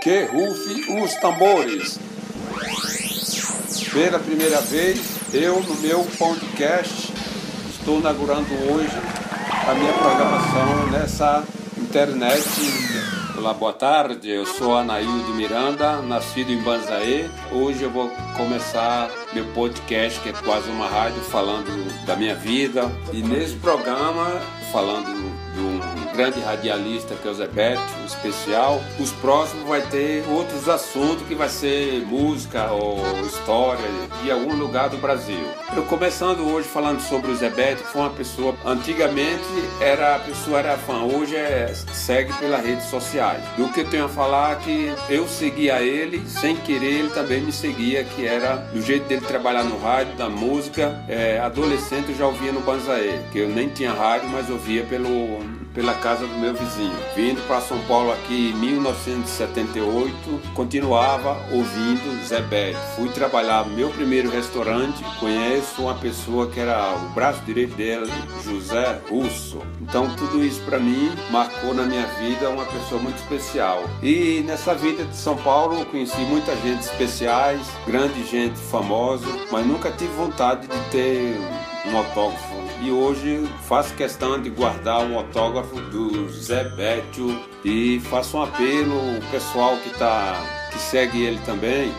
Que rufe os tambores. Pela primeira vez, eu no meu podcast estou inaugurando hoje a minha programação nessa internet. Olá, boa tarde. Eu sou Anaildo Miranda, nascido em Banzaê. Hoje eu vou começar meu podcast, que é quase uma rádio, falando da minha vida. E nesse programa, falando de um grande radialista que é o Zé Beto, especial. Os próximos vai ter outros assuntos que vai ser música ou história de algum lugar do Brasil. Eu começando hoje falando sobre o Zé Beto, que foi uma pessoa antigamente era a pessoa era fã, hoje é segue pelas redes sociais. E o que eu tenho a falar é que eu seguia ele sem querer, ele também me seguia, que era do jeito dele trabalhar no rádio, da música. É, adolescente eu já ouvia no Banzaê, que eu nem tinha rádio, mas ouvia pelo pela casa do meu vizinho. Vindo para São Paulo aqui em 1978, continuava ouvindo Zé Beto. Fui trabalhar no meu primeiro restaurante, conheço uma pessoa que era o braço direito dele, José Russo. Então tudo isso para mim marcou na minha vida uma pessoa muito especial. E nessa vida de São Paulo conheci muita gente especiais, grande gente famosa, mas nunca tive vontade de ter um autógrafo e hoje faço questão de guardar um autógrafo do Zé Bétio e faço um apelo ao pessoal que, tá, que segue ele também,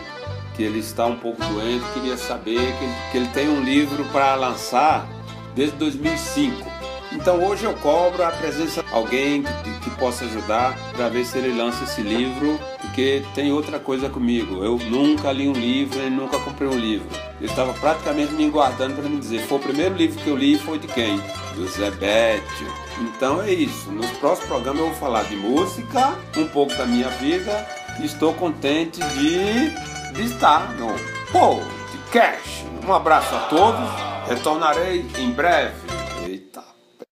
que ele está um pouco doente, queria saber que que ele tem um livro para lançar desde 2005. Então hoje eu cobro a presença de alguém que, que possa ajudar para ver se ele lança esse livro, porque tem outra coisa comigo. Eu nunca li um livro e nunca comprei um livro. Eu estava praticamente me guardando para me dizer. Foi o primeiro livro que eu li foi de quem? Do Zé Bétio. Então é isso. Nos próximos programas eu vou falar de música, um pouco da minha vida. Estou contente de, de estar no podcast. Um abraço a todos. Retornarei em breve.